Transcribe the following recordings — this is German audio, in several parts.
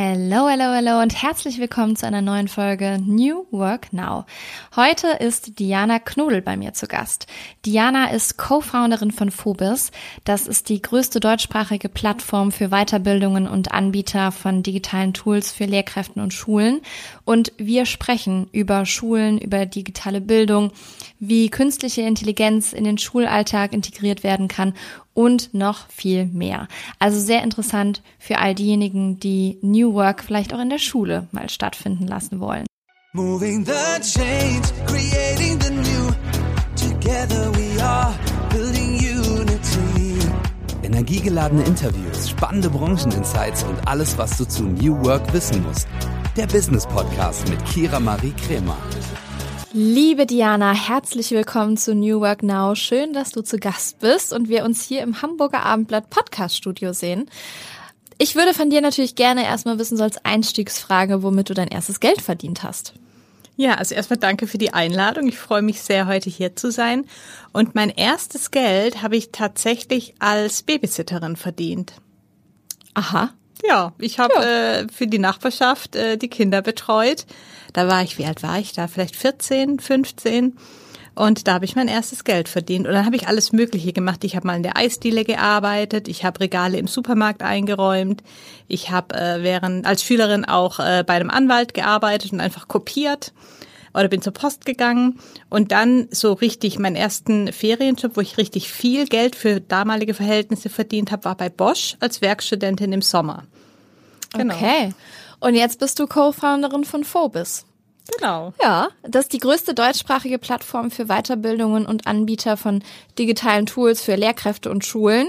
Hello, hello, hello und herzlich willkommen zu einer neuen Folge New Work Now. Heute ist Diana Knodel bei mir zu Gast. Diana ist Co-Founderin von Phobis. Das ist die größte deutschsprachige Plattform für Weiterbildungen und Anbieter von digitalen Tools für Lehrkräften und Schulen. Und wir sprechen über Schulen, über digitale Bildung, wie künstliche Intelligenz in den Schulalltag integriert werden kann und noch viel mehr. Also sehr interessant für all diejenigen, die New Work vielleicht auch in der Schule mal stattfinden lassen wollen. Moving the change, creating the new. Together we are building unity. Energiegeladene Interviews, spannende Brancheninsights und alles, was du zu New Work wissen musst. Der Business Podcast mit Kira Marie Kremer. Liebe Diana, herzlich willkommen zu New Work Now. Schön, dass du zu Gast bist und wir uns hier im Hamburger Abendblatt Podcast Studio sehen. Ich würde von dir natürlich gerne erstmal wissen, so als Einstiegsfrage, womit du dein erstes Geld verdient hast. Ja, also erstmal danke für die Einladung. Ich freue mich sehr, heute hier zu sein. Und mein erstes Geld habe ich tatsächlich als Babysitterin verdient. Aha. Ja, ich habe ja. äh, für die Nachbarschaft äh, die Kinder betreut. Da war ich, wie alt war ich da? Vielleicht 14, 15. Und da habe ich mein erstes Geld verdient. Und dann habe ich alles Mögliche gemacht. Ich habe mal in der Eisdiele gearbeitet, ich habe Regale im Supermarkt eingeräumt, ich habe äh, während als Schülerin auch äh, bei einem Anwalt gearbeitet und einfach kopiert oder bin zur Post gegangen und dann so richtig meinen ersten Ferienjob, wo ich richtig viel Geld für damalige Verhältnisse verdient habe, war bei Bosch als Werkstudentin im Sommer. Genau. Okay. Und jetzt bist du Co-Founderin von Phobis. Genau. Ja, das ist die größte deutschsprachige Plattform für Weiterbildungen und Anbieter von digitalen Tools für Lehrkräfte und Schulen.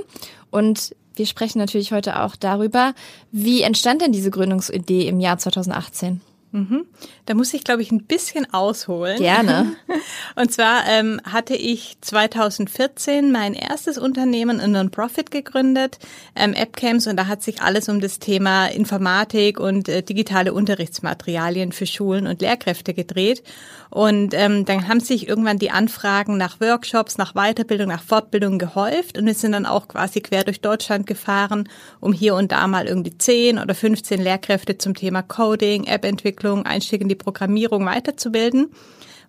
Und wir sprechen natürlich heute auch darüber, wie entstand denn diese Gründungsidee im Jahr 2018? Mhm. Da muss ich, glaube ich, ein bisschen ausholen. Gerne. Und zwar ähm, hatte ich 2014 mein erstes Unternehmen, ein Non-Profit, gegründet, ähm, AppCamps, und da hat sich alles um das Thema Informatik und äh, digitale Unterrichtsmaterialien für Schulen und Lehrkräfte gedreht. Und ähm, dann haben sich irgendwann die Anfragen nach Workshops, nach Weiterbildung, nach Fortbildung gehäuft und wir sind dann auch quasi quer durch Deutschland gefahren, um hier und da mal irgendwie 10 oder 15 Lehrkräfte zum Thema Coding, App-Entwicklung, Einstieg in die Programmierung weiterzubilden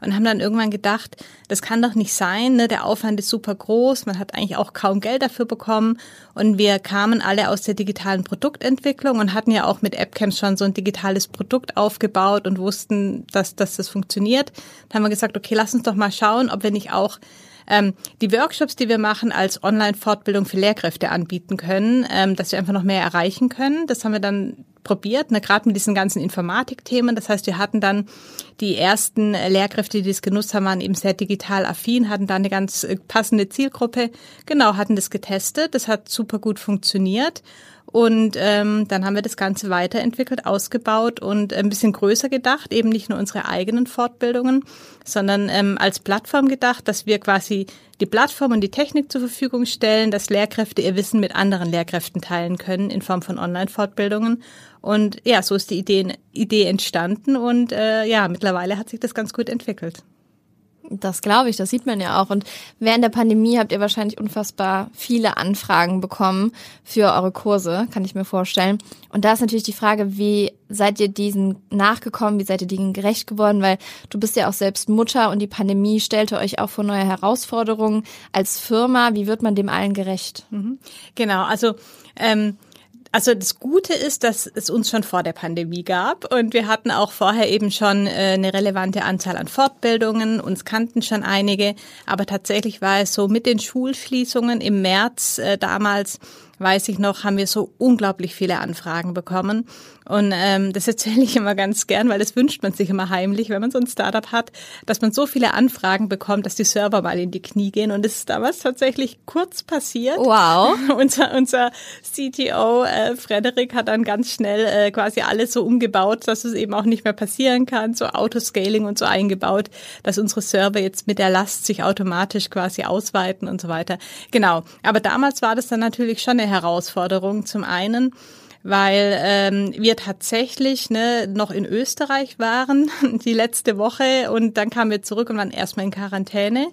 und haben dann irgendwann gedacht, das kann doch nicht sein, ne? der Aufwand ist super groß, man hat eigentlich auch kaum Geld dafür bekommen und wir kamen alle aus der digitalen Produktentwicklung und hatten ja auch mit AppCamps schon so ein digitales Produkt aufgebaut und wussten, dass, dass das funktioniert. Dann haben wir gesagt, okay, lass uns doch mal schauen, ob wir nicht auch ähm, die Workshops, die wir machen, als Online-Fortbildung für Lehrkräfte anbieten können, ähm, dass wir einfach noch mehr erreichen können. Das haben wir dann probiert, ne, gerade mit diesen ganzen Informatikthemen. Das heißt, wir hatten dann die ersten Lehrkräfte, die das genutzt haben, waren eben sehr digital affin, hatten da eine ganz äh, passende Zielgruppe. Genau, hatten das getestet. Das hat super gut funktioniert. Und ähm, dann haben wir das Ganze weiterentwickelt, ausgebaut und ein bisschen größer gedacht, eben nicht nur unsere eigenen Fortbildungen, sondern ähm, als Plattform gedacht, dass wir quasi die Plattform und die Technik zur Verfügung stellen, dass Lehrkräfte ihr Wissen mit anderen Lehrkräften teilen können in Form von Online-Fortbildungen. Und ja, so ist die Idee, Idee entstanden und äh, ja, mittlerweile hat sich das ganz gut entwickelt. Das glaube ich, das sieht man ja auch. Und während der Pandemie habt ihr wahrscheinlich unfassbar viele Anfragen bekommen für eure Kurse, kann ich mir vorstellen. Und da ist natürlich die Frage, wie seid ihr diesen nachgekommen, wie seid ihr denen gerecht geworden? Weil du bist ja auch selbst Mutter und die Pandemie stellte euch auch vor neue Herausforderungen als Firma. Wie wird man dem allen gerecht? Mhm. Genau, also ähm also das Gute ist, dass es uns schon vor der Pandemie gab und wir hatten auch vorher eben schon äh, eine relevante Anzahl an Fortbildungen, uns kannten schon einige, aber tatsächlich war es so mit den Schulschließungen im März äh, damals, weiß ich noch, haben wir so unglaublich viele Anfragen bekommen. Und ähm, das erzähle ich immer ganz gern, weil das wünscht man sich immer heimlich, wenn man so ein Startup hat, dass man so viele Anfragen bekommt, dass die Server mal in die Knie gehen. Und das ist damals tatsächlich kurz passiert. Wow. unser, unser CTO äh, Frederik hat dann ganz schnell äh, quasi alles so umgebaut, dass es eben auch nicht mehr passieren kann, so Autoscaling und so eingebaut, dass unsere Server jetzt mit der Last sich automatisch quasi ausweiten und so weiter. Genau. Aber damals war das dann natürlich schon eine Herausforderung. Zum einen, weil ähm, wir tatsächlich ne, noch in Österreich waren die letzte Woche und dann kamen wir zurück und waren erstmal in Quarantäne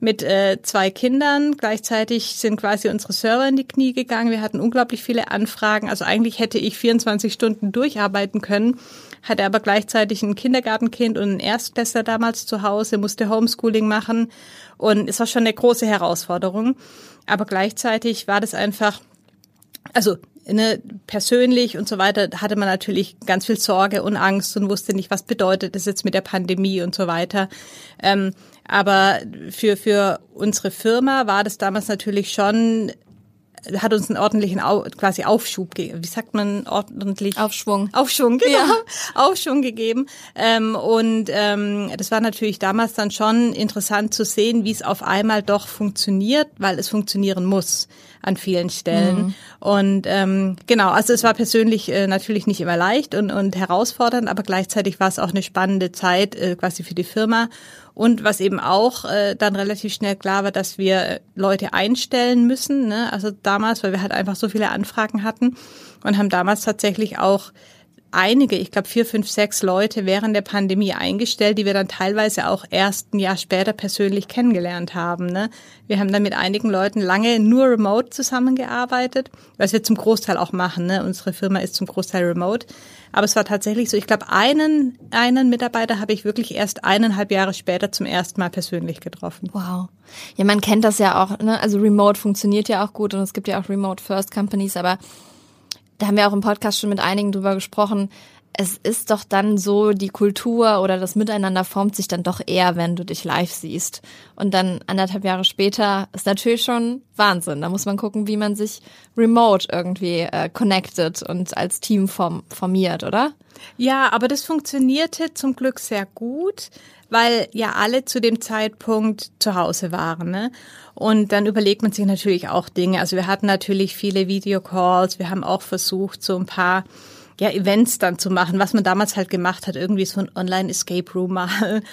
mit äh, zwei Kindern. Gleichzeitig sind quasi unsere Server in die Knie gegangen. Wir hatten unglaublich viele Anfragen. Also eigentlich hätte ich 24 Stunden durcharbeiten können, hatte aber gleichzeitig ein Kindergartenkind und einen Erstklässler damals zu Hause, musste Homeschooling machen und es war schon eine große Herausforderung. Aber gleichzeitig war das einfach, also ne, persönlich und so weiter hatte man natürlich ganz viel Sorge und Angst und wusste nicht, was bedeutet das jetzt mit der Pandemie und so weiter. Ähm, aber für, für unsere Firma war das damals natürlich schon hat uns einen ordentlichen Au quasi Aufschub, wie sagt man ordentlich? Aufschwung. Aufschwung, genau. Ja. Aufschwung gegeben. Ähm, und ähm, das war natürlich damals dann schon interessant zu sehen, wie es auf einmal doch funktioniert, weil es funktionieren muss an vielen Stellen. Mhm. Und ähm, genau, also es war persönlich äh, natürlich nicht immer leicht und, und herausfordernd, aber gleichzeitig war es auch eine spannende Zeit äh, quasi für die Firma. Und was eben auch äh, dann relativ schnell klar war, dass wir Leute einstellen müssen. Ne? Also damals, weil wir halt einfach so viele Anfragen hatten und haben damals tatsächlich auch einige, ich glaube vier, fünf, sechs Leute während der Pandemie eingestellt, die wir dann teilweise auch erst ein Jahr später persönlich kennengelernt haben. Ne? Wir haben dann mit einigen Leuten lange nur remote zusammengearbeitet, was wir zum Großteil auch machen. Ne? Unsere Firma ist zum Großteil remote. Aber es war tatsächlich so, ich glaube, einen, einen Mitarbeiter habe ich wirklich erst eineinhalb Jahre später zum ersten Mal persönlich getroffen. Wow. Ja, man kennt das ja auch, ne? Also Remote funktioniert ja auch gut und es gibt ja auch Remote First Companies, aber da haben wir auch im Podcast schon mit einigen drüber gesprochen, es ist doch dann so, die Kultur oder das Miteinander formt sich dann doch eher, wenn du dich live siehst. Und dann anderthalb Jahre später ist natürlich schon Wahnsinn. Da muss man gucken, wie man sich remote irgendwie äh, connected und als Team form formiert, oder? Ja, aber das funktionierte zum Glück sehr gut, weil ja alle zu dem Zeitpunkt zu Hause waren. Ne? Und dann überlegt man sich natürlich auch Dinge. Also wir hatten natürlich viele Videocalls. Wir haben auch versucht, so ein paar ja, Events dann zu machen, was man damals halt gemacht hat, irgendwie so ein Online-Escape Room mal.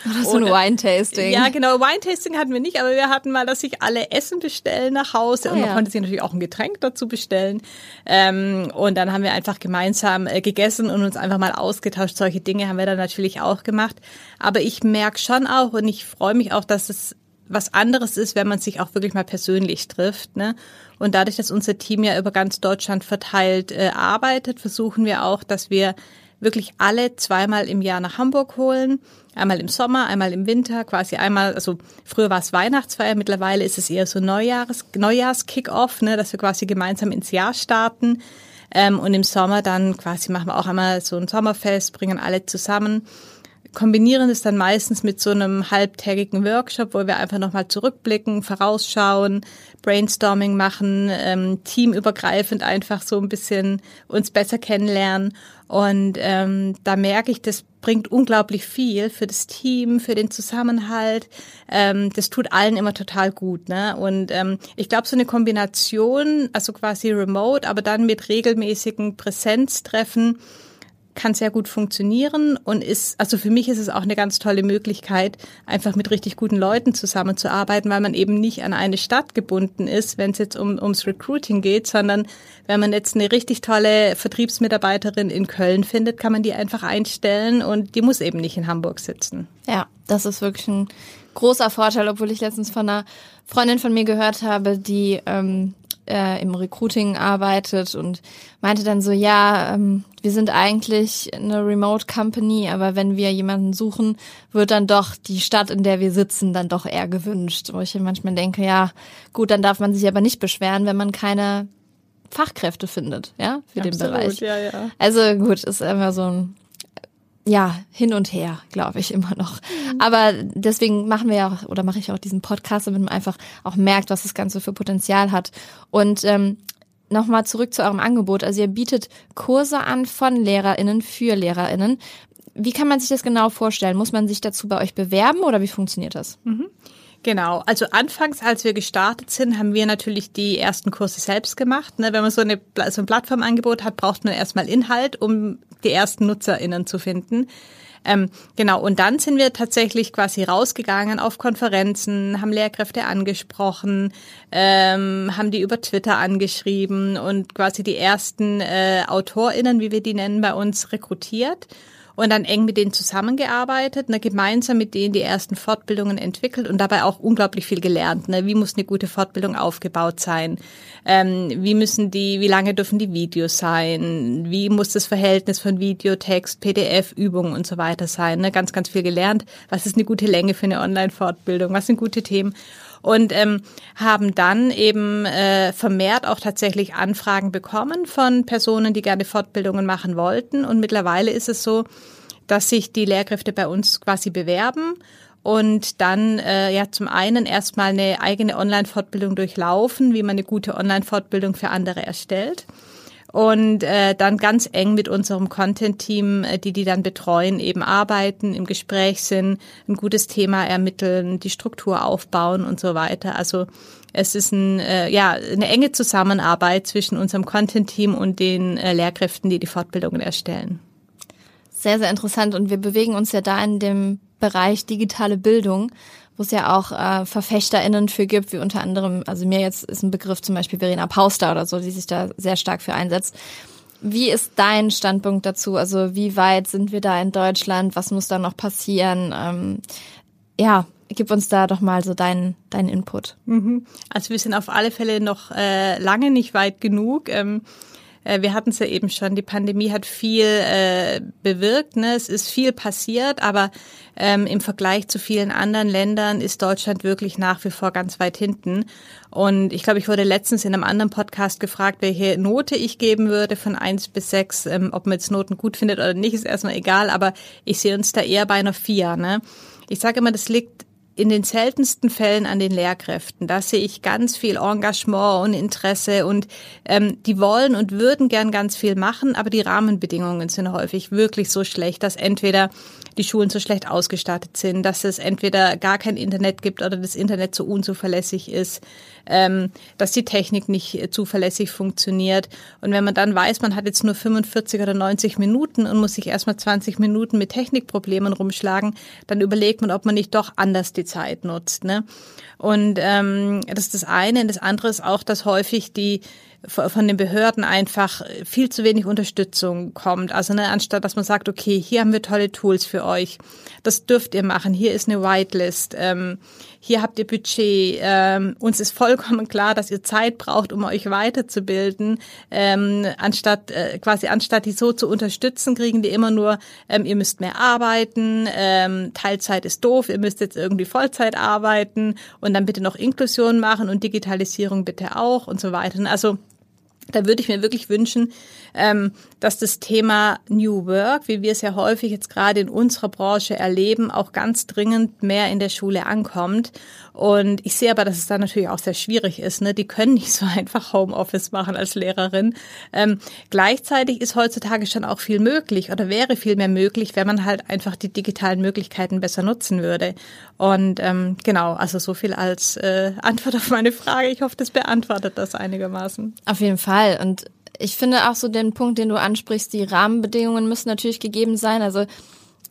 Oder so ein Wine-Tasting. Ja, genau, Wine-Tasting hatten wir nicht, aber wir hatten mal, dass sich alle Essen bestellen nach Hause ah, und man ja. konnte sich natürlich auch ein Getränk dazu bestellen. Ähm, und dann haben wir einfach gemeinsam äh, gegessen und uns einfach mal ausgetauscht. Solche Dinge haben wir dann natürlich auch gemacht. Aber ich merke schon auch und ich freue mich auch, dass es was anderes ist, wenn man sich auch wirklich mal persönlich trifft. Ne? Und dadurch, dass unser Team ja über ganz Deutschland verteilt äh, arbeitet, versuchen wir auch, dass wir wirklich alle zweimal im Jahr nach Hamburg holen. Einmal im Sommer, einmal im Winter, quasi einmal, also früher war es Weihnachtsfeier, mittlerweile ist es eher so Neujahrs, Neujahrs-Kick-Off, ne, dass wir quasi gemeinsam ins Jahr starten. Ähm, und im Sommer dann quasi machen wir auch einmal so ein Sommerfest, bringen alle zusammen kombinieren es dann meistens mit so einem halbtägigen Workshop, wo wir einfach nochmal zurückblicken, vorausschauen, Brainstorming machen, ähm, teamübergreifend einfach so ein bisschen uns besser kennenlernen. Und ähm, da merke ich, das bringt unglaublich viel für das Team, für den Zusammenhalt. Ähm, das tut allen immer total gut. Ne? Und ähm, ich glaube, so eine Kombination, also quasi remote, aber dann mit regelmäßigen Präsenztreffen, kann sehr gut funktionieren und ist, also für mich ist es auch eine ganz tolle Möglichkeit, einfach mit richtig guten Leuten zusammenzuarbeiten, weil man eben nicht an eine Stadt gebunden ist, wenn es jetzt um, ums Recruiting geht, sondern wenn man jetzt eine richtig tolle Vertriebsmitarbeiterin in Köln findet, kann man die einfach einstellen und die muss eben nicht in Hamburg sitzen. Ja, das ist wirklich ein großer Vorteil, obwohl ich letztens von einer Freundin von mir gehört habe, die ähm, äh, im Recruiting arbeitet und meinte dann so, ja, ähm, wir sind eigentlich eine Remote Company, aber wenn wir jemanden suchen, wird dann doch die Stadt, in der wir sitzen, dann doch eher gewünscht. Wo ich manchmal denke, ja, gut, dann darf man sich aber nicht beschweren, wenn man keine Fachkräfte findet, ja, für Absolut, den Bereich. Ja, ja. Also gut, ist immer so ein ja, hin und her, glaube ich, immer noch. Mhm. Aber deswegen machen wir ja auch, oder mache ich auch diesen Podcast, damit man einfach auch merkt, was das Ganze für Potenzial hat. Und ähm, nochmal zurück zu eurem Angebot. Also ihr bietet Kurse an von LehrerInnen für LehrerInnen. Wie kann man sich das genau vorstellen? Muss man sich dazu bei euch bewerben oder wie funktioniert das? Mhm. Genau, also anfangs, als wir gestartet sind, haben wir natürlich die ersten Kurse selbst gemacht. Ne? Wenn man so, eine, so ein Plattformangebot hat, braucht man erstmal Inhalt, um die ersten NutzerInnen zu finden. Ähm, genau, und dann sind wir tatsächlich quasi rausgegangen auf Konferenzen, haben Lehrkräfte angesprochen, ähm, haben die über Twitter angeschrieben und quasi die ersten äh, AutorInnen, wie wir die nennen, bei uns rekrutiert und dann eng mit denen zusammengearbeitet, ne, gemeinsam mit denen die ersten Fortbildungen entwickelt und dabei auch unglaublich viel gelernt. Ne? Wie muss eine gute Fortbildung aufgebaut sein? Ähm, wie müssen die, wie lange dürfen die Videos sein? Wie muss das Verhältnis von Video, Text, PDF, Übungen und so weiter sein? Ne? Ganz, ganz viel gelernt. Was ist eine gute Länge für eine Online-Fortbildung? Was sind gute Themen? Und ähm, haben dann eben äh, vermehrt auch tatsächlich Anfragen bekommen von Personen, die gerne Fortbildungen machen wollten. Und mittlerweile ist es so, dass sich die Lehrkräfte bei uns quasi bewerben und dann äh, ja zum einen erstmal eine eigene Online-Fortbildung durchlaufen, wie man eine gute Online-Fortbildung für andere erstellt und äh, dann ganz eng mit unserem Content-Team, äh, die die dann betreuen, eben arbeiten, im Gespräch sind, ein gutes Thema ermitteln, die Struktur aufbauen und so weiter. Also es ist ein, äh, ja, eine enge Zusammenarbeit zwischen unserem Content-Team und den äh, Lehrkräften, die die Fortbildungen erstellen. Sehr, sehr interessant. Und wir bewegen uns ja da in dem Bereich digitale Bildung wo es ja auch äh, VerfechterInnen für gibt, wie unter anderem, also mir jetzt ist ein Begriff zum Beispiel Verena Pauster oder so, die sich da sehr stark für einsetzt. Wie ist dein Standpunkt dazu? Also wie weit sind wir da in Deutschland? Was muss da noch passieren? Ähm, ja, gib uns da doch mal so deinen deinen Input. Mhm. Also wir sind auf alle Fälle noch äh, lange nicht weit genug. Ähm, äh, wir hatten es ja eben schon, die Pandemie hat viel äh, bewirkt, ne? es ist viel passiert, aber ähm, im Vergleich zu vielen anderen Ländern ist Deutschland wirklich nach wie vor ganz weit hinten. Und ich glaube, ich wurde letztens in einem anderen Podcast gefragt, welche Note ich geben würde von eins bis sechs. Ähm, ob man jetzt Noten gut findet oder nicht, ist erstmal egal, aber ich sehe uns da eher bei einer vier. Ne? Ich sage immer, das liegt in den seltensten Fällen an den Lehrkräften. Da sehe ich ganz viel Engagement und Interesse und ähm, die wollen und würden gern ganz viel machen, aber die Rahmenbedingungen sind häufig wirklich so schlecht, dass entweder die Schulen so schlecht ausgestattet sind, dass es entweder gar kein Internet gibt oder das Internet so unzuverlässig ist, ähm, dass die Technik nicht zuverlässig funktioniert. Und wenn man dann weiß, man hat jetzt nur 45 oder 90 Minuten und muss sich erstmal 20 Minuten mit Technikproblemen rumschlagen, dann überlegt man, ob man nicht doch anders die Zeit nutzt. Ne? Und ähm, das ist das eine. Und das andere ist auch, dass häufig die von den Behörden einfach viel zu wenig Unterstützung kommt. Also ne, anstatt dass man sagt, okay, hier haben wir tolle Tools für euch, das dürft ihr machen, hier ist eine Whitelist, ähm, hier habt ihr Budget, ähm, uns ist vollkommen klar, dass ihr Zeit braucht, um euch weiterzubilden, ähm, anstatt äh, quasi anstatt die so zu unterstützen, kriegen die immer nur, ähm, ihr müsst mehr arbeiten, ähm, Teilzeit ist doof, ihr müsst jetzt irgendwie Vollzeit arbeiten und dann bitte noch Inklusion machen und Digitalisierung bitte auch und so weiter. Also da würde ich mir wirklich wünschen, ähm, dass das Thema New Work, wie wir es ja häufig jetzt gerade in unserer Branche erleben, auch ganz dringend mehr in der Schule ankommt. Und ich sehe aber, dass es da natürlich auch sehr schwierig ist. Ne? Die können nicht so einfach Homeoffice machen als Lehrerin. Ähm, gleichzeitig ist heutzutage schon auch viel möglich oder wäre viel mehr möglich, wenn man halt einfach die digitalen Möglichkeiten besser nutzen würde. Und ähm, genau, also so viel als äh, Antwort auf meine Frage. Ich hoffe, das beantwortet das einigermaßen. Auf jeden Fall. Und ich finde auch so den Punkt, den du ansprichst, die Rahmenbedingungen müssen natürlich gegeben sein. Also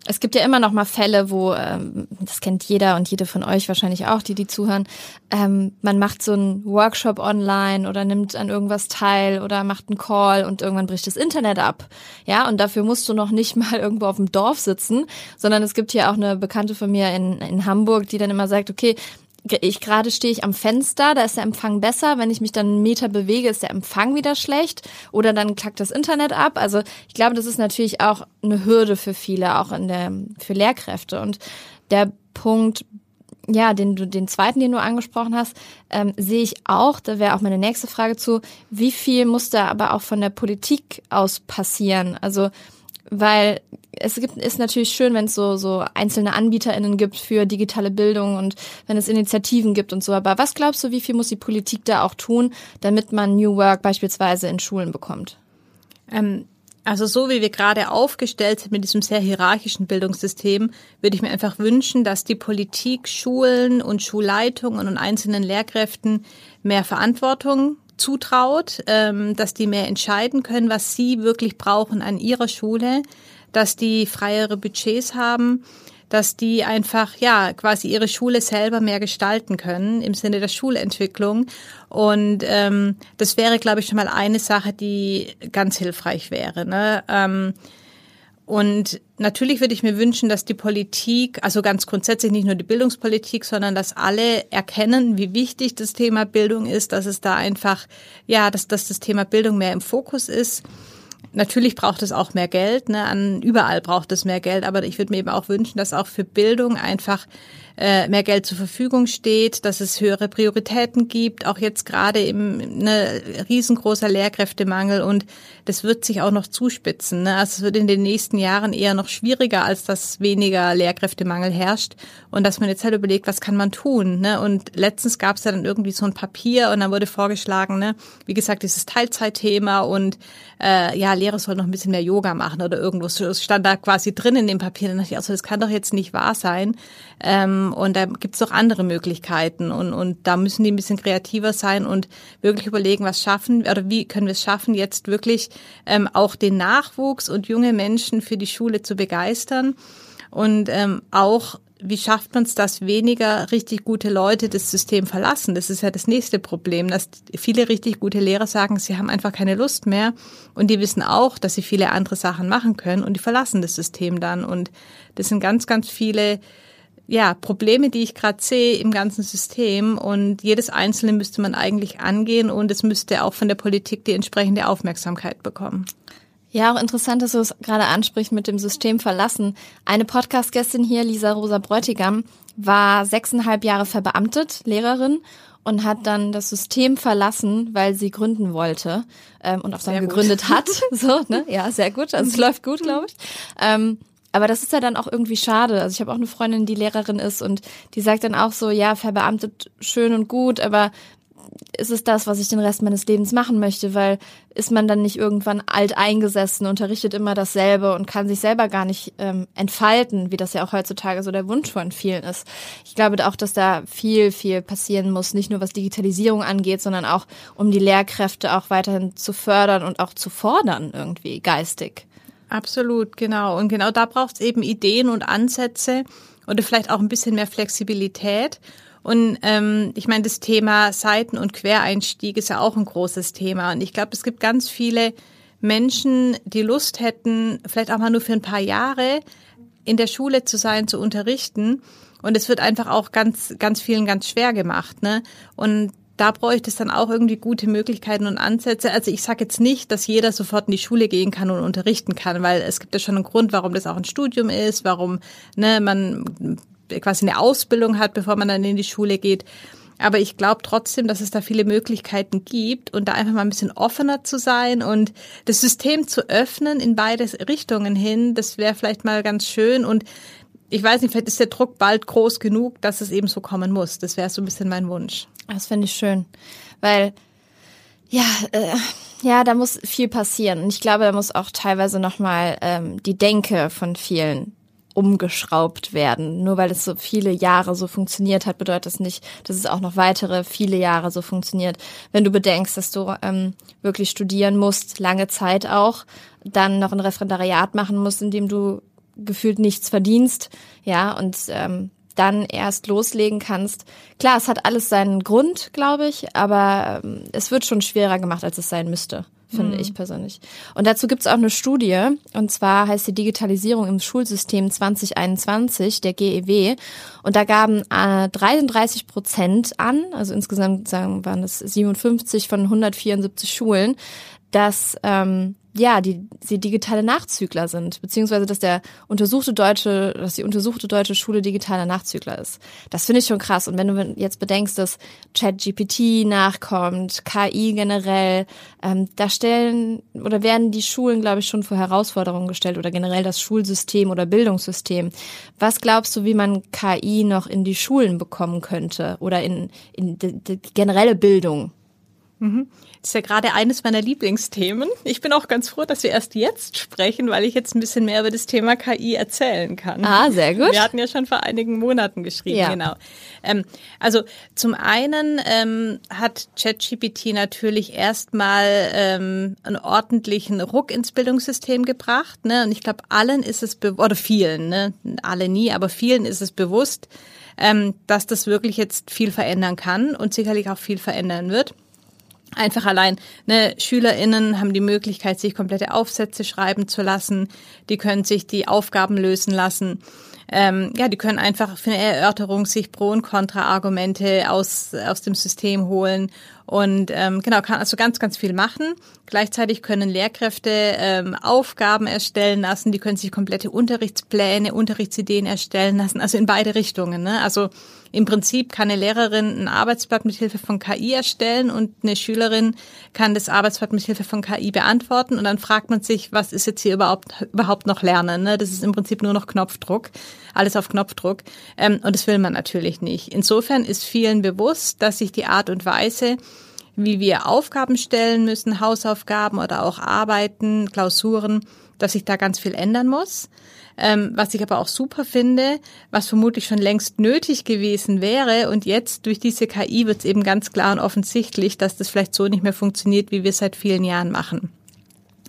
es gibt ja immer noch mal Fälle, wo, ähm, das kennt jeder und jede von euch wahrscheinlich auch, die die zuhören, ähm, man macht so einen Workshop online oder nimmt an irgendwas teil oder macht einen Call und irgendwann bricht das Internet ab. Ja, und dafür musst du noch nicht mal irgendwo auf dem Dorf sitzen, sondern es gibt hier auch eine Bekannte von mir in, in Hamburg, die dann immer sagt, okay, ich gerade stehe ich am Fenster, da ist der Empfang besser. Wenn ich mich dann einen Meter bewege, ist der Empfang wieder schlecht oder dann klackt das Internet ab. Also ich glaube, das ist natürlich auch eine Hürde für viele, auch in der für Lehrkräfte. Und der Punkt, ja, den du, den zweiten, den du angesprochen hast, ähm, sehe ich auch. Da wäre auch meine nächste Frage zu: Wie viel muss da aber auch von der Politik aus passieren? Also weil es gibt, ist natürlich schön, wenn es so, so einzelne AnbieterInnen gibt für digitale Bildung und wenn es Initiativen gibt und so. Aber was glaubst du, wie viel muss die Politik da auch tun, damit man New Work beispielsweise in Schulen bekommt? Ähm also so wie wir gerade aufgestellt sind mit diesem sehr hierarchischen Bildungssystem, würde ich mir einfach wünschen, dass die Politik Schulen und Schulleitungen und einzelnen Lehrkräften mehr Verantwortung zutraut, ähm, dass die mehr entscheiden können, was sie wirklich brauchen an ihrer Schule, dass die freiere Budgets haben, dass die einfach ja quasi ihre Schule selber mehr gestalten können im Sinne der Schulentwicklung. Und ähm, das wäre, glaube ich, schon mal eine Sache, die ganz hilfreich wäre. Ne? Ähm, Und natürlich würde ich mir wünschen, dass die Politik, also ganz grundsätzlich nicht nur die Bildungspolitik, sondern dass alle erkennen, wie wichtig das Thema Bildung ist, dass es da einfach, ja, dass, dass das Thema Bildung mehr im Fokus ist. Natürlich braucht es auch mehr Geld, ne? An, überall braucht es mehr Geld, aber ich würde mir eben auch wünschen, dass auch für Bildung einfach äh, mehr Geld zur Verfügung steht, dass es höhere Prioritäten gibt, auch jetzt gerade im ne, riesengroßer Lehrkräftemangel und das wird sich auch noch zuspitzen. Ne? Also es wird in den nächsten Jahren eher noch schwieriger, als dass weniger Lehrkräftemangel herrscht und dass man jetzt halt überlegt, was kann man tun. Ne? Und letztens gab es ja dann irgendwie so ein Papier und dann wurde vorgeschlagen, ne, wie gesagt, dieses Teilzeitthema und äh, ja, Lehrer sollen noch ein bisschen mehr Yoga machen oder irgendwo. Es stand da quasi drin in dem Papier. Dann dachte ich, also das kann doch jetzt nicht wahr sein. Ähm, und da gibt's doch andere Möglichkeiten. Und, und da müssen die ein bisschen kreativer sein und wirklich überlegen, was schaffen oder wie können wir es schaffen, jetzt wirklich ähm, auch den Nachwuchs und junge Menschen für die Schule zu begeistern. Und ähm, auch wie schafft man es, dass weniger richtig gute Leute das System verlassen? Das ist ja das nächste Problem, dass viele richtig gute Lehrer sagen, sie haben einfach keine Lust mehr und die wissen auch, dass sie viele andere Sachen machen können und die verlassen das System dann. Und das sind ganz, ganz viele ja, Probleme, die ich gerade sehe im ganzen System und jedes einzelne müsste man eigentlich angehen und es müsste auch von der Politik die entsprechende Aufmerksamkeit bekommen. Ja, auch interessant, dass du es gerade ansprichst mit dem System verlassen. Eine Podcast-Gästin hier, Lisa Rosa Bräutigam, war sechseinhalb Jahre verbeamtet, Lehrerin und hat dann das System verlassen, weil sie gründen wollte ähm, und auch dann gegründet hat. So, ne? Ja, sehr gut. Also es läuft gut, glaube ich. Ähm, aber das ist ja dann auch irgendwie schade. Also ich habe auch eine Freundin, die Lehrerin ist und die sagt dann auch so, ja, verbeamtet schön und gut, aber ist es das, was ich den Rest meines Lebens machen möchte, weil ist man dann nicht irgendwann alt eingesessen, unterrichtet immer dasselbe und kann sich selber gar nicht ähm, entfalten, wie das ja auch heutzutage so der Wunsch von vielen ist. Ich glaube auch, dass da viel, viel passieren muss, nicht nur was Digitalisierung angeht, sondern auch um die Lehrkräfte auch weiterhin zu fördern und auch zu fordern irgendwie geistig. Absolut, genau. Und genau da braucht es eben Ideen und Ansätze oder vielleicht auch ein bisschen mehr Flexibilität. Und ähm, ich meine, das Thema Seiten- und Quereinstieg ist ja auch ein großes Thema. Und ich glaube, es gibt ganz viele Menschen, die Lust hätten, vielleicht auch mal nur für ein paar Jahre in der Schule zu sein, zu unterrichten. Und es wird einfach auch ganz, ganz vielen ganz schwer gemacht. Ne? Und da bräuchte es dann auch irgendwie gute Möglichkeiten und Ansätze. Also ich sage jetzt nicht, dass jeder sofort in die Schule gehen kann und unterrichten kann, weil es gibt ja schon einen Grund, warum das auch ein Studium ist, warum ne, man quasi eine Ausbildung hat, bevor man dann in die Schule geht. Aber ich glaube trotzdem, dass es da viele Möglichkeiten gibt und da einfach mal ein bisschen offener zu sein und das System zu öffnen in beide Richtungen hin, das wäre vielleicht mal ganz schön. Und ich weiß nicht, vielleicht ist der Druck bald groß genug, dass es eben so kommen muss. Das wäre so ein bisschen mein Wunsch. Das finde ich schön, weil ja, äh, ja, da muss viel passieren und ich glaube, da muss auch teilweise nochmal ähm, die Denke von vielen umgeschraubt werden. Nur weil es so viele Jahre so funktioniert hat, bedeutet das nicht, dass es auch noch weitere viele Jahre so funktioniert. Wenn du bedenkst, dass du ähm, wirklich studieren musst, lange Zeit auch, dann noch ein Referendariat machen musst, in dem du gefühlt nichts verdienst, ja, und ähm, dann erst loslegen kannst. Klar, es hat alles seinen Grund, glaube ich, aber ähm, es wird schon schwerer gemacht, als es sein müsste, finde mhm. ich persönlich. Und dazu gibt es auch eine Studie, und zwar heißt die Digitalisierung im Schulsystem 2021, der GEW. Und da gaben äh, 33 Prozent an, also insgesamt sagen, waren es 57 von 174 Schulen, dass ähm, ja, die, die digitale Nachzügler sind, beziehungsweise dass der untersuchte deutsche, dass die untersuchte deutsche Schule digitaler Nachzügler ist. Das finde ich schon krass. Und wenn du jetzt bedenkst, dass ChatGPT nachkommt, KI generell, ähm, da stellen oder werden die Schulen, glaube ich, schon vor Herausforderungen gestellt oder generell das Schulsystem oder Bildungssystem. Was glaubst du, wie man KI noch in die Schulen bekommen könnte oder in, in die, die generelle Bildung? Mhm. Das ist ja gerade eines meiner Lieblingsthemen. Ich bin auch ganz froh, dass wir erst jetzt sprechen, weil ich jetzt ein bisschen mehr über das Thema KI erzählen kann. Ah, sehr gut. Wir hatten ja schon vor einigen Monaten geschrieben, ja. genau. Ähm, also zum einen ähm, hat ChatGPT natürlich erstmal ähm, einen ordentlichen Ruck ins Bildungssystem gebracht. Ne? Und ich glaube, allen ist es, oder vielen, ne? alle nie, aber vielen ist es bewusst, ähm, dass das wirklich jetzt viel verändern kann und sicherlich auch viel verändern wird. Einfach allein, ne, SchülerInnen haben die Möglichkeit, sich komplette Aufsätze schreiben zu lassen. Die können sich die Aufgaben lösen lassen. Ähm, ja, die können einfach für eine Erörterung sich Pro- und Kontra-Argumente aus, aus dem System holen und ähm, genau, kann also ganz, ganz viel machen. Gleichzeitig können Lehrkräfte ähm, Aufgaben erstellen lassen, die können sich komplette Unterrichtspläne, Unterrichtsideen erstellen lassen, also in beide Richtungen. Ne? Also im Prinzip kann eine Lehrerin ein Arbeitsblatt mit Hilfe von KI erstellen und eine Schülerin kann das Arbeitsblatt mit Hilfe von KI beantworten und dann fragt man sich, was ist jetzt hier überhaupt, überhaupt noch lernen? Ne? Das ist im Prinzip nur noch Knopfdruck, alles auf Knopfdruck ähm, und das will man natürlich nicht. Insofern ist vielen bewusst, dass sich die Art und Weise, wie wir Aufgaben stellen müssen, Hausaufgaben oder auch Arbeiten, Klausuren, dass sich da ganz viel ändern muss. Ähm, was ich aber auch super finde, was vermutlich schon längst nötig gewesen wäre. Und jetzt durch diese KI wird es eben ganz klar und offensichtlich, dass das vielleicht so nicht mehr funktioniert, wie wir es seit vielen Jahren machen.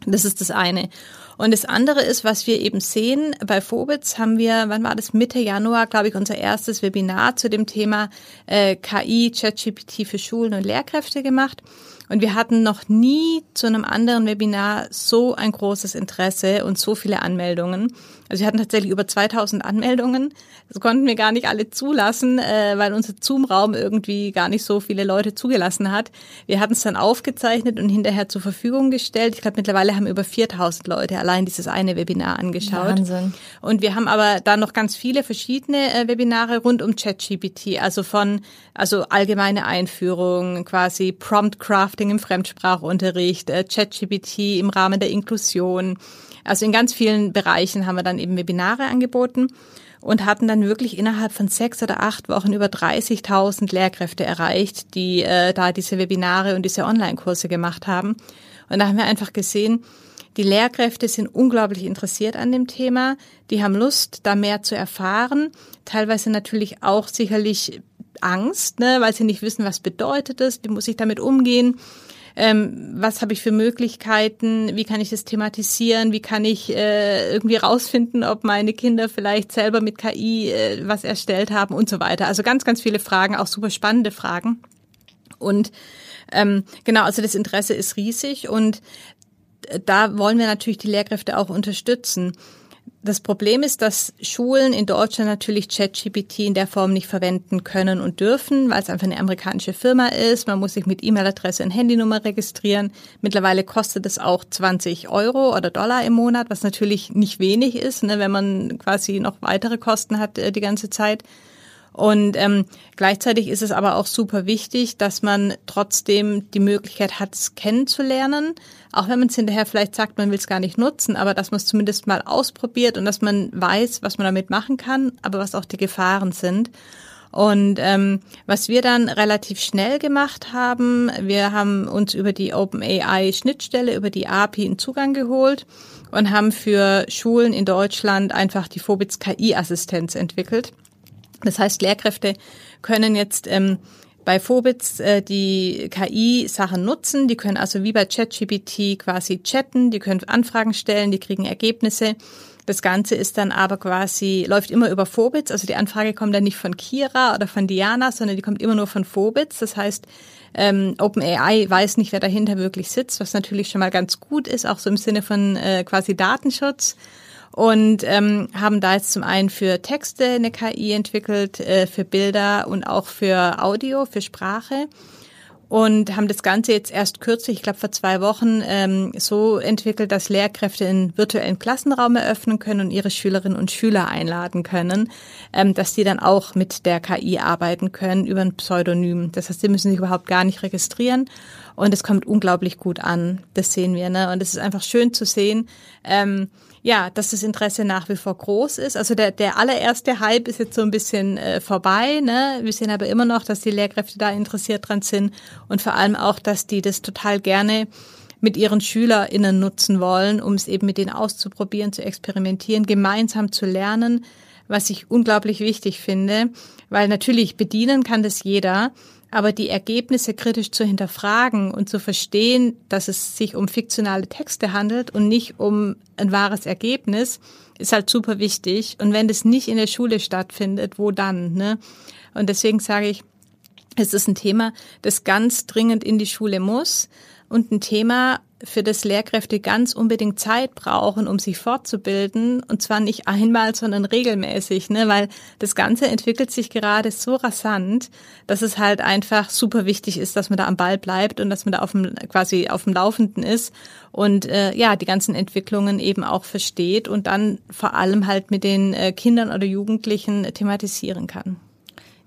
Das ist das eine. Und das andere ist, was wir eben sehen, bei Phobitz haben wir, wann war das, Mitte Januar, glaube ich, unser erstes Webinar zu dem Thema äh, KI, ChatGPT für Schulen und Lehrkräfte gemacht. Und wir hatten noch nie zu einem anderen Webinar so ein großes Interesse und so viele Anmeldungen. Also wir hatten tatsächlich über 2000 Anmeldungen. Das konnten wir gar nicht alle zulassen, äh, weil unser Zoom-Raum irgendwie gar nicht so viele Leute zugelassen hat. Wir hatten es dann aufgezeichnet und hinterher zur Verfügung gestellt. Ich glaube, mittlerweile haben über 4000 Leute allein dieses eine Webinar angeschaut. Wahnsinn. Und wir haben aber dann noch ganz viele verschiedene äh, Webinare rund um ChatGPT, also von also allgemeine Einführung, quasi Prompt Crafting im Fremdsprachunterricht, äh, ChatGPT im Rahmen der Inklusion. Also in ganz vielen Bereichen haben wir dann eben Webinare angeboten und hatten dann wirklich innerhalb von sechs oder acht Wochen über 30.000 Lehrkräfte erreicht, die äh, da diese Webinare und diese Online-Kurse gemacht haben. Und da haben wir einfach gesehen, die Lehrkräfte sind unglaublich interessiert an dem Thema. Die haben Lust, da mehr zu erfahren. Teilweise natürlich auch sicherlich Angst, ne, weil sie nicht wissen, was bedeutet es, wie muss ich damit umgehen. Ähm, was habe ich für Möglichkeiten, wie kann ich das thematisieren, wie kann ich äh, irgendwie rausfinden, ob meine Kinder vielleicht selber mit KI äh, was erstellt haben und so weiter. Also ganz, ganz viele Fragen, auch super spannende Fragen. Und ähm, genau, also das Interesse ist riesig und da wollen wir natürlich die Lehrkräfte auch unterstützen. Das Problem ist, dass Schulen in Deutschland natürlich ChatGPT in der Form nicht verwenden können und dürfen, weil es einfach eine amerikanische Firma ist. Man muss sich mit E-Mail-Adresse und Handynummer registrieren. Mittlerweile kostet es auch 20 Euro oder Dollar im Monat, was natürlich nicht wenig ist, ne, wenn man quasi noch weitere Kosten hat äh, die ganze Zeit. Und ähm, gleichzeitig ist es aber auch super wichtig, dass man trotzdem die Möglichkeit hat, es kennenzulernen, auch wenn man es hinterher vielleicht sagt, man will es gar nicht nutzen, aber dass man es zumindest mal ausprobiert und dass man weiß, was man damit machen kann, aber was auch die Gefahren sind. Und ähm, was wir dann relativ schnell gemacht haben, wir haben uns über die OpenAI-Schnittstelle, über die API einen Zugang geholt und haben für Schulen in Deutschland einfach die Phobits KI-Assistenz entwickelt. Das heißt, Lehrkräfte können jetzt ähm, bei Phobits äh, die KI-Sachen nutzen. Die können also wie bei ChatGPT quasi chatten, die können Anfragen stellen, die kriegen Ergebnisse. Das Ganze ist dann aber quasi, läuft immer über Phobits. Also die Anfrage kommt dann nicht von Kira oder von Diana, sondern die kommt immer nur von Phobits. Das heißt, ähm, OpenAI weiß nicht, wer dahinter wirklich sitzt, was natürlich schon mal ganz gut ist, auch so im Sinne von äh, quasi Datenschutz und ähm, haben da jetzt zum einen für Texte eine KI entwickelt, äh, für Bilder und auch für Audio, für Sprache und haben das Ganze jetzt erst kürzlich, ich glaube vor zwei Wochen, ähm, so entwickelt, dass Lehrkräfte einen virtuellen Klassenraum eröffnen können und ihre Schülerinnen und Schüler einladen können, ähm, dass die dann auch mit der KI arbeiten können über ein Pseudonym. Das heißt, sie müssen sich überhaupt gar nicht registrieren und es kommt unglaublich gut an. Das sehen wir, ne? Und es ist einfach schön zu sehen. Ähm, ja, dass das Interesse nach wie vor groß ist. Also der, der allererste Hype ist jetzt so ein bisschen äh, vorbei. Ne? Wir sehen aber immer noch, dass die Lehrkräfte da interessiert dran sind und vor allem auch, dass die das total gerne mit ihren SchülerInnen nutzen wollen, um es eben mit denen auszuprobieren, zu experimentieren, gemeinsam zu lernen, was ich unglaublich wichtig finde, weil natürlich bedienen kann das jeder, aber die Ergebnisse kritisch zu hinterfragen und zu verstehen, dass es sich um fiktionale Texte handelt und nicht um ein wahres Ergebnis, ist halt super wichtig. Und wenn das nicht in der Schule stattfindet, wo dann? Ne? Und deswegen sage ich, Es ist ein Thema, das ganz dringend in die Schule muss und ein Thema, für das Lehrkräfte ganz unbedingt Zeit brauchen, um sich fortzubilden. Und zwar nicht einmal, sondern regelmäßig, ne? weil das Ganze entwickelt sich gerade so rasant, dass es halt einfach super wichtig ist, dass man da am Ball bleibt und dass man da auf dem, quasi auf dem Laufenden ist und äh, ja, die ganzen Entwicklungen eben auch versteht und dann vor allem halt mit den äh, Kindern oder Jugendlichen thematisieren kann.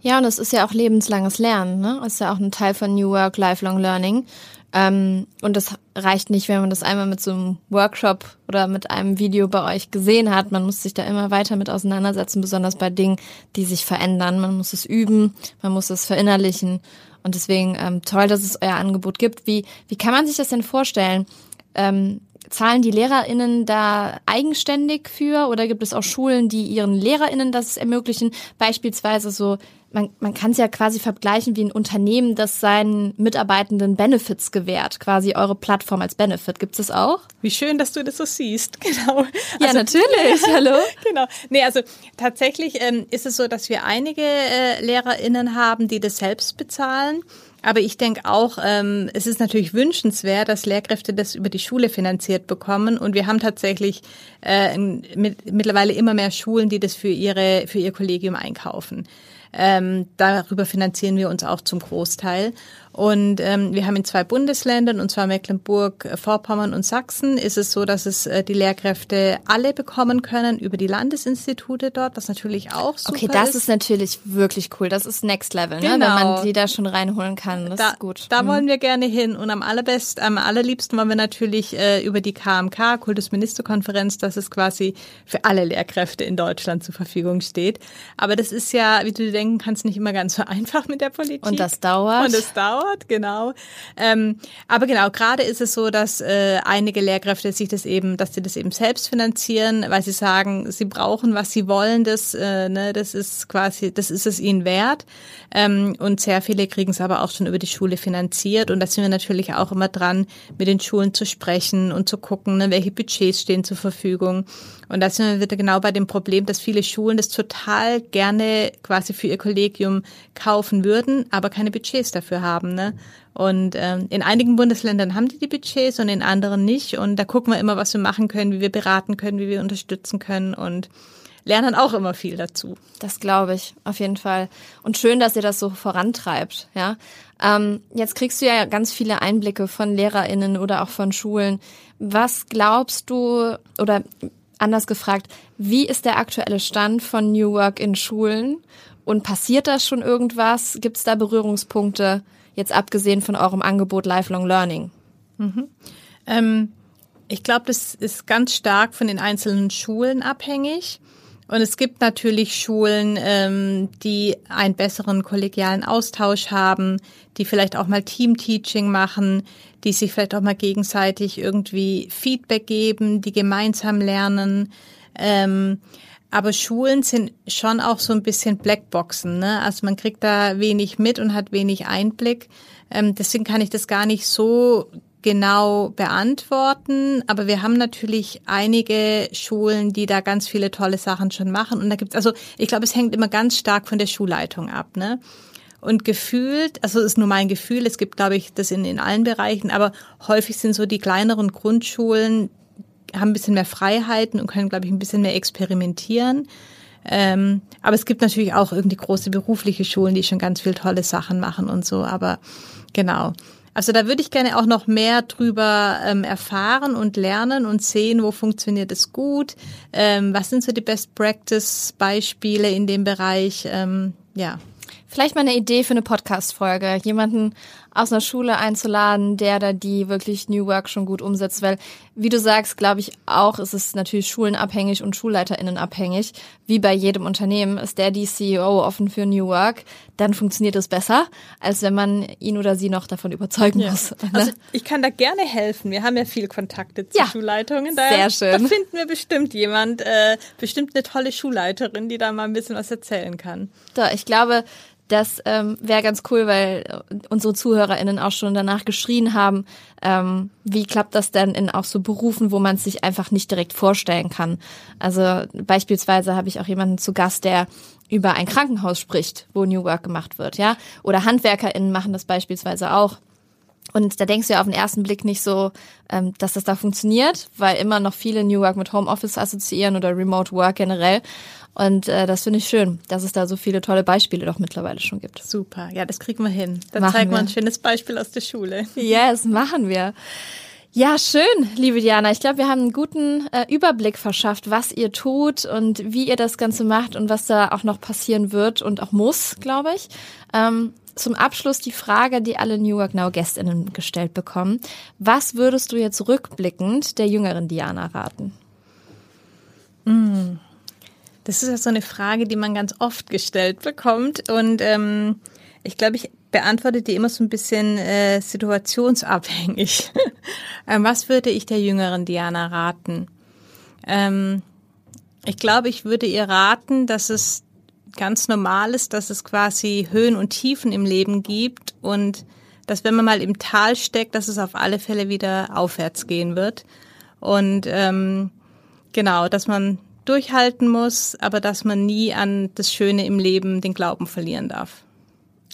Ja, und es ist ja auch lebenslanges Lernen, ne? Das ist ja auch ein Teil von New Work, Lifelong Learning. Ähm, und das reicht nicht, wenn man das einmal mit so einem Workshop oder mit einem Video bei euch gesehen hat. Man muss sich da immer weiter mit auseinandersetzen, besonders bei Dingen, die sich verändern. Man muss es üben, man muss es verinnerlichen. Und deswegen ähm, toll, dass es euer Angebot gibt. Wie, wie kann man sich das denn vorstellen? Ähm, zahlen die LehrerInnen da eigenständig für oder gibt es auch Schulen, die ihren LehrerInnen das ermöglichen? Beispielsweise so man, man kann es ja quasi vergleichen wie ein Unternehmen, das seinen Mitarbeitenden Benefits gewährt, quasi eure Plattform als Benefit. Gibt es das auch? Wie schön, dass du das so siehst, genau. Ja, also, natürlich, hallo. genau. Nee, also tatsächlich ähm, ist es so, dass wir einige äh, LehrerInnen haben, die das selbst bezahlen. Aber ich denke auch, ähm, es ist natürlich wünschenswert, dass Lehrkräfte das über die Schule finanziert bekommen. Und wir haben tatsächlich äh, mit, mittlerweile immer mehr Schulen, die das für ihre für ihr Kollegium einkaufen. Ähm, darüber finanzieren wir uns auch zum Großteil. Und ähm, wir haben in zwei Bundesländern, und zwar Mecklenburg, Vorpommern und Sachsen, ist es so, dass es äh, die Lehrkräfte alle bekommen können über die Landesinstitute dort, was natürlich auch super Okay, das ist. ist natürlich wirklich cool. Das ist Next Level, ne? Genau. wenn man die da schon reinholen kann. Das da, ist gut. Da mhm. wollen wir gerne hin. Und am allerbest, am allerliebsten wollen wir natürlich äh, über die KMK, Kultusministerkonferenz, dass es quasi für alle Lehrkräfte in Deutschland zur Verfügung steht. Aber das ist ja, wie du dir denken kannst, nicht immer ganz so einfach mit der Politik. Und das dauert. Und das dauert dauert, genau. Ähm, aber genau, gerade ist es so, dass äh, einige Lehrkräfte sich das eben, dass sie das eben selbst finanzieren, weil sie sagen, sie brauchen, was sie wollen, das, äh, ne, das ist quasi, das ist es ihnen wert. Ähm, und sehr viele kriegen es aber auch schon über die Schule finanziert. Und da sind wir natürlich auch immer dran, mit den Schulen zu sprechen und zu gucken, ne, welche Budgets stehen zur Verfügung. Und da sind wir wieder genau bei dem Problem, dass viele Schulen das total gerne quasi für ihr Kollegium kaufen würden, aber keine Budgets dafür haben. Ne? Und ähm, in einigen Bundesländern haben die die Budgets und in anderen nicht. Und da gucken wir immer, was wir machen können, wie wir beraten können, wie wir unterstützen können und lernen auch immer viel dazu. Das glaube ich, auf jeden Fall. Und schön, dass ihr das so vorantreibt, ja. Ähm, jetzt kriegst du ja ganz viele Einblicke von LehrerInnen oder auch von Schulen. Was glaubst du, oder anders gefragt, wie ist der aktuelle Stand von New Work in Schulen? Und passiert da schon irgendwas? Gibt es da Berührungspunkte? Jetzt abgesehen von eurem Angebot Lifelong Learning? Mhm. Ähm, ich glaube, das ist ganz stark von den einzelnen Schulen abhängig. Und es gibt natürlich Schulen, ähm, die einen besseren kollegialen Austausch haben, die vielleicht auch mal Team-Teaching machen, die sich vielleicht auch mal gegenseitig irgendwie Feedback geben, die gemeinsam lernen. Ähm, aber Schulen sind schon auch so ein bisschen Blackboxen. Ne? Also man kriegt da wenig mit und hat wenig Einblick. Ähm, deswegen kann ich das gar nicht so genau beantworten. Aber wir haben natürlich einige Schulen, die da ganz viele tolle Sachen schon machen. Und da gibt's also, ich glaube, es hängt immer ganz stark von der Schulleitung ab. Ne? Und gefühlt, also ist nur mein Gefühl, es gibt, glaube ich, das in, in allen Bereichen, aber häufig sind so die kleineren Grundschulen, haben ein bisschen mehr Freiheiten und können, glaube ich, ein bisschen mehr experimentieren. Ähm, aber es gibt natürlich auch irgendwie große berufliche Schulen, die schon ganz viel tolle Sachen machen und so. Aber genau. Also da würde ich gerne auch noch mehr drüber ähm, erfahren und lernen und sehen, wo funktioniert es gut. Ähm, was sind so die Best Practice Beispiele in dem Bereich? Ähm, ja. Vielleicht mal eine Idee für eine Podcast-Folge. Jemanden aus einer Schule einzuladen, der da die wirklich New Work schon gut umsetzt. Weil, wie du sagst, glaube ich auch, ist es natürlich schulenabhängig und SchulleiterInnen abhängig. Wie bei jedem Unternehmen ist der die CEO offen für New Work, dann funktioniert es besser, als wenn man ihn oder sie noch davon überzeugen ja. muss. Ne? Also ich kann da gerne helfen. Wir haben ja viel Kontakte zu ja. Schulleitungen. Da, Sehr schön. Da finden wir bestimmt jemand, äh, bestimmt eine tolle Schulleiterin, die da mal ein bisschen was erzählen kann. Da, ich glaube, Das ähm, wäre ganz cool, weil unsere ZuhörerInnen auch schon danach geschrien haben, ähm, wie klappt das denn in auch so Berufen, wo man es sich einfach nicht direkt vorstellen kann. Also beispielsweise habe ich auch jemanden zu Gast, der über ein Krankenhaus spricht, wo New Work gemacht wird, ja. Oder HandwerkerInnen machen das beispielsweise auch. Und da denkst du ja auf den ersten Blick nicht so, ähm, dass das da funktioniert, weil immer noch viele New Work mit Homeoffice assoziieren oder Remote Work generell. Und äh, das finde ich schön, dass es da so viele tolle Beispiele doch mittlerweile schon gibt. Super, ja, das kriegen wir hin. Dann zeigen wir ein schönes Beispiel aus der Schule. Yes, machen wir. Ja, schön, liebe Diana. Ich glaube, wir haben einen guten äh, Überblick verschafft, was ihr tut und wie ihr das Ganze macht und was da auch noch passieren wird und auch muss, glaube ich. Ähm, zum Abschluss die Frage, die alle New Work Now Gästinnen gestellt bekommen. Was würdest du jetzt rückblickend der jüngeren Diana raten? Mm. Das ist ja so eine Frage, die man ganz oft gestellt bekommt. Und ähm, ich glaube, ich beantworte die immer so ein bisschen äh, situationsabhängig. ähm, was würde ich der jüngeren Diana raten? Ähm, ich glaube, ich würde ihr raten, dass es ganz normal ist, dass es quasi Höhen und Tiefen im Leben gibt und dass wenn man mal im Tal steckt, dass es auf alle Fälle wieder aufwärts gehen wird. Und ähm, genau, dass man durchhalten muss, aber dass man nie an das Schöne im Leben den Glauben verlieren darf.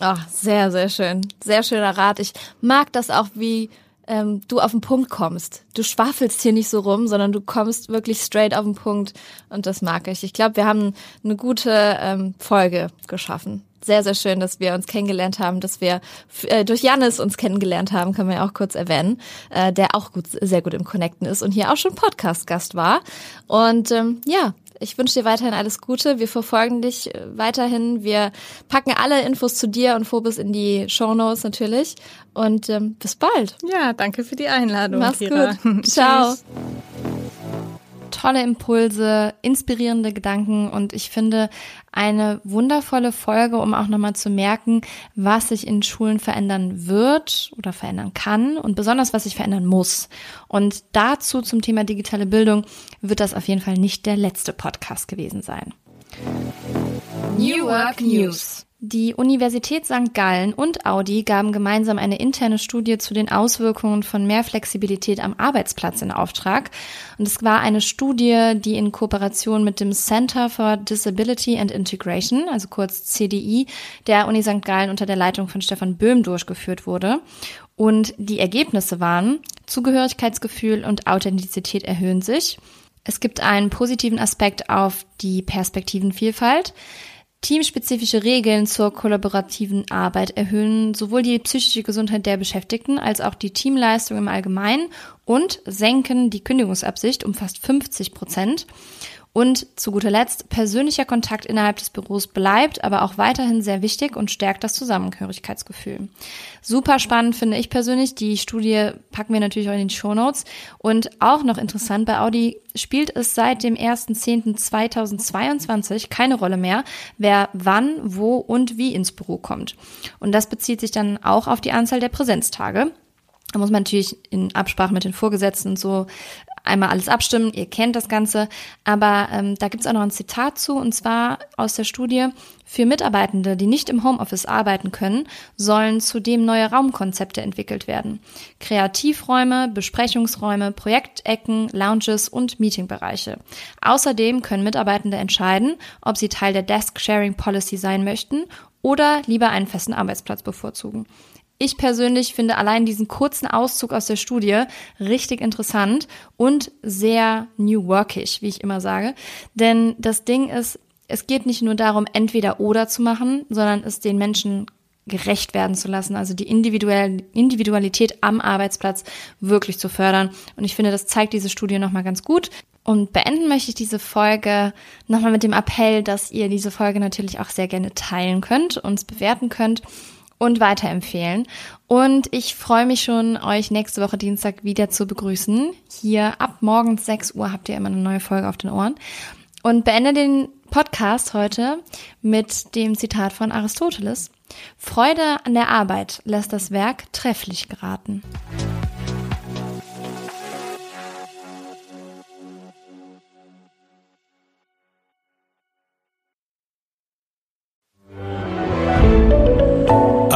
Ach, sehr, sehr schön. Sehr schöner Rat. Ich mag das auch, wie ähm, du auf den Punkt kommst. Du schwafelst hier nicht so rum, sondern du kommst wirklich straight auf den Punkt und das mag ich. Ich glaube, wir haben eine gute ähm, Folge geschaffen. Sehr, sehr schön, dass wir uns kennengelernt haben, dass wir äh, durch Janis uns kennengelernt haben, können wir ja auch kurz erwähnen, äh, der auch gut, sehr gut im Connecten ist und hier auch schon Podcast-Gast war. Und ähm, ja, ich wünsche dir weiterhin alles Gute. Wir verfolgen dich äh, weiterhin. Wir packen alle Infos zu dir und Phobos in die Show Notes natürlich. Und ähm, bis bald. Ja, danke für die Einladung. Mach's Kira. gut. Ciao tolle Impulse, inspirierende Gedanken und ich finde eine wundervolle Folge, um auch nochmal zu merken, was sich in Schulen verändern wird oder verändern kann und besonders was sich verändern muss. Und dazu zum Thema digitale Bildung wird das auf jeden Fall nicht der letzte Podcast gewesen sein. New Work News. Die Universität St. Gallen und Audi gaben gemeinsam eine interne Studie zu den Auswirkungen von mehr Flexibilität am Arbeitsplatz in Auftrag. Und es war eine Studie, die in Kooperation mit dem Center for Disability and Integration, also kurz CDI, der Uni St. Gallen unter der Leitung von Stefan Böhm durchgeführt wurde. Und die Ergebnisse waren, Zugehörigkeitsgefühl und Authentizität erhöhen sich. Es gibt einen positiven Aspekt auf die Perspektivenvielfalt. Teamspezifische Regeln zur kollaborativen Arbeit erhöhen sowohl die psychische Gesundheit der Beschäftigten als auch die Teamleistung im Allgemeinen und senken die Kündigungsabsicht um fast 50 Prozent. Und zu guter Letzt, persönlicher Kontakt innerhalb des Büros bleibt aber auch weiterhin sehr wichtig und stärkt das Zusammengehörigkeitsgefühl. Super spannend finde ich persönlich. Die Studie packen wir natürlich auch in den Show Notes. Und auch noch interessant, bei Audi spielt es seit dem 1.10.2022 keine Rolle mehr, wer wann, wo und wie ins Büro kommt. Und das bezieht sich dann auch auf die Anzahl der Präsenztage. Da muss man natürlich in Absprache mit den Vorgesetzten so einmal alles abstimmen. Ihr kennt das Ganze. Aber ähm, da gibt's auch noch ein Zitat zu, und zwar aus der Studie. Für Mitarbeitende, die nicht im Homeoffice arbeiten können, sollen zudem neue Raumkonzepte entwickelt werden. Kreativräume, Besprechungsräume, Projektecken, Lounges und Meetingbereiche. Außerdem können Mitarbeitende entscheiden, ob sie Teil der Desk Sharing Policy sein möchten oder lieber einen festen Arbeitsplatz bevorzugen. Ich persönlich finde allein diesen kurzen Auszug aus der Studie richtig interessant und sehr new workig, wie ich immer sage. Denn das Ding ist, es geht nicht nur darum, entweder oder zu machen, sondern es den Menschen gerecht werden zu lassen, also die Individualität am Arbeitsplatz wirklich zu fördern. Und ich finde, das zeigt diese Studie nochmal ganz gut. Und beenden möchte ich diese Folge nochmal mit dem Appell, dass ihr diese Folge natürlich auch sehr gerne teilen könnt, uns bewerten könnt und weiterempfehlen. Und ich freue mich schon, euch nächste Woche Dienstag wieder zu begrüßen. Hier ab morgens 6 Uhr habt ihr immer eine neue Folge auf den Ohren. Und beende den Podcast heute mit dem Zitat von Aristoteles. Freude an der Arbeit lässt das Werk trefflich geraten.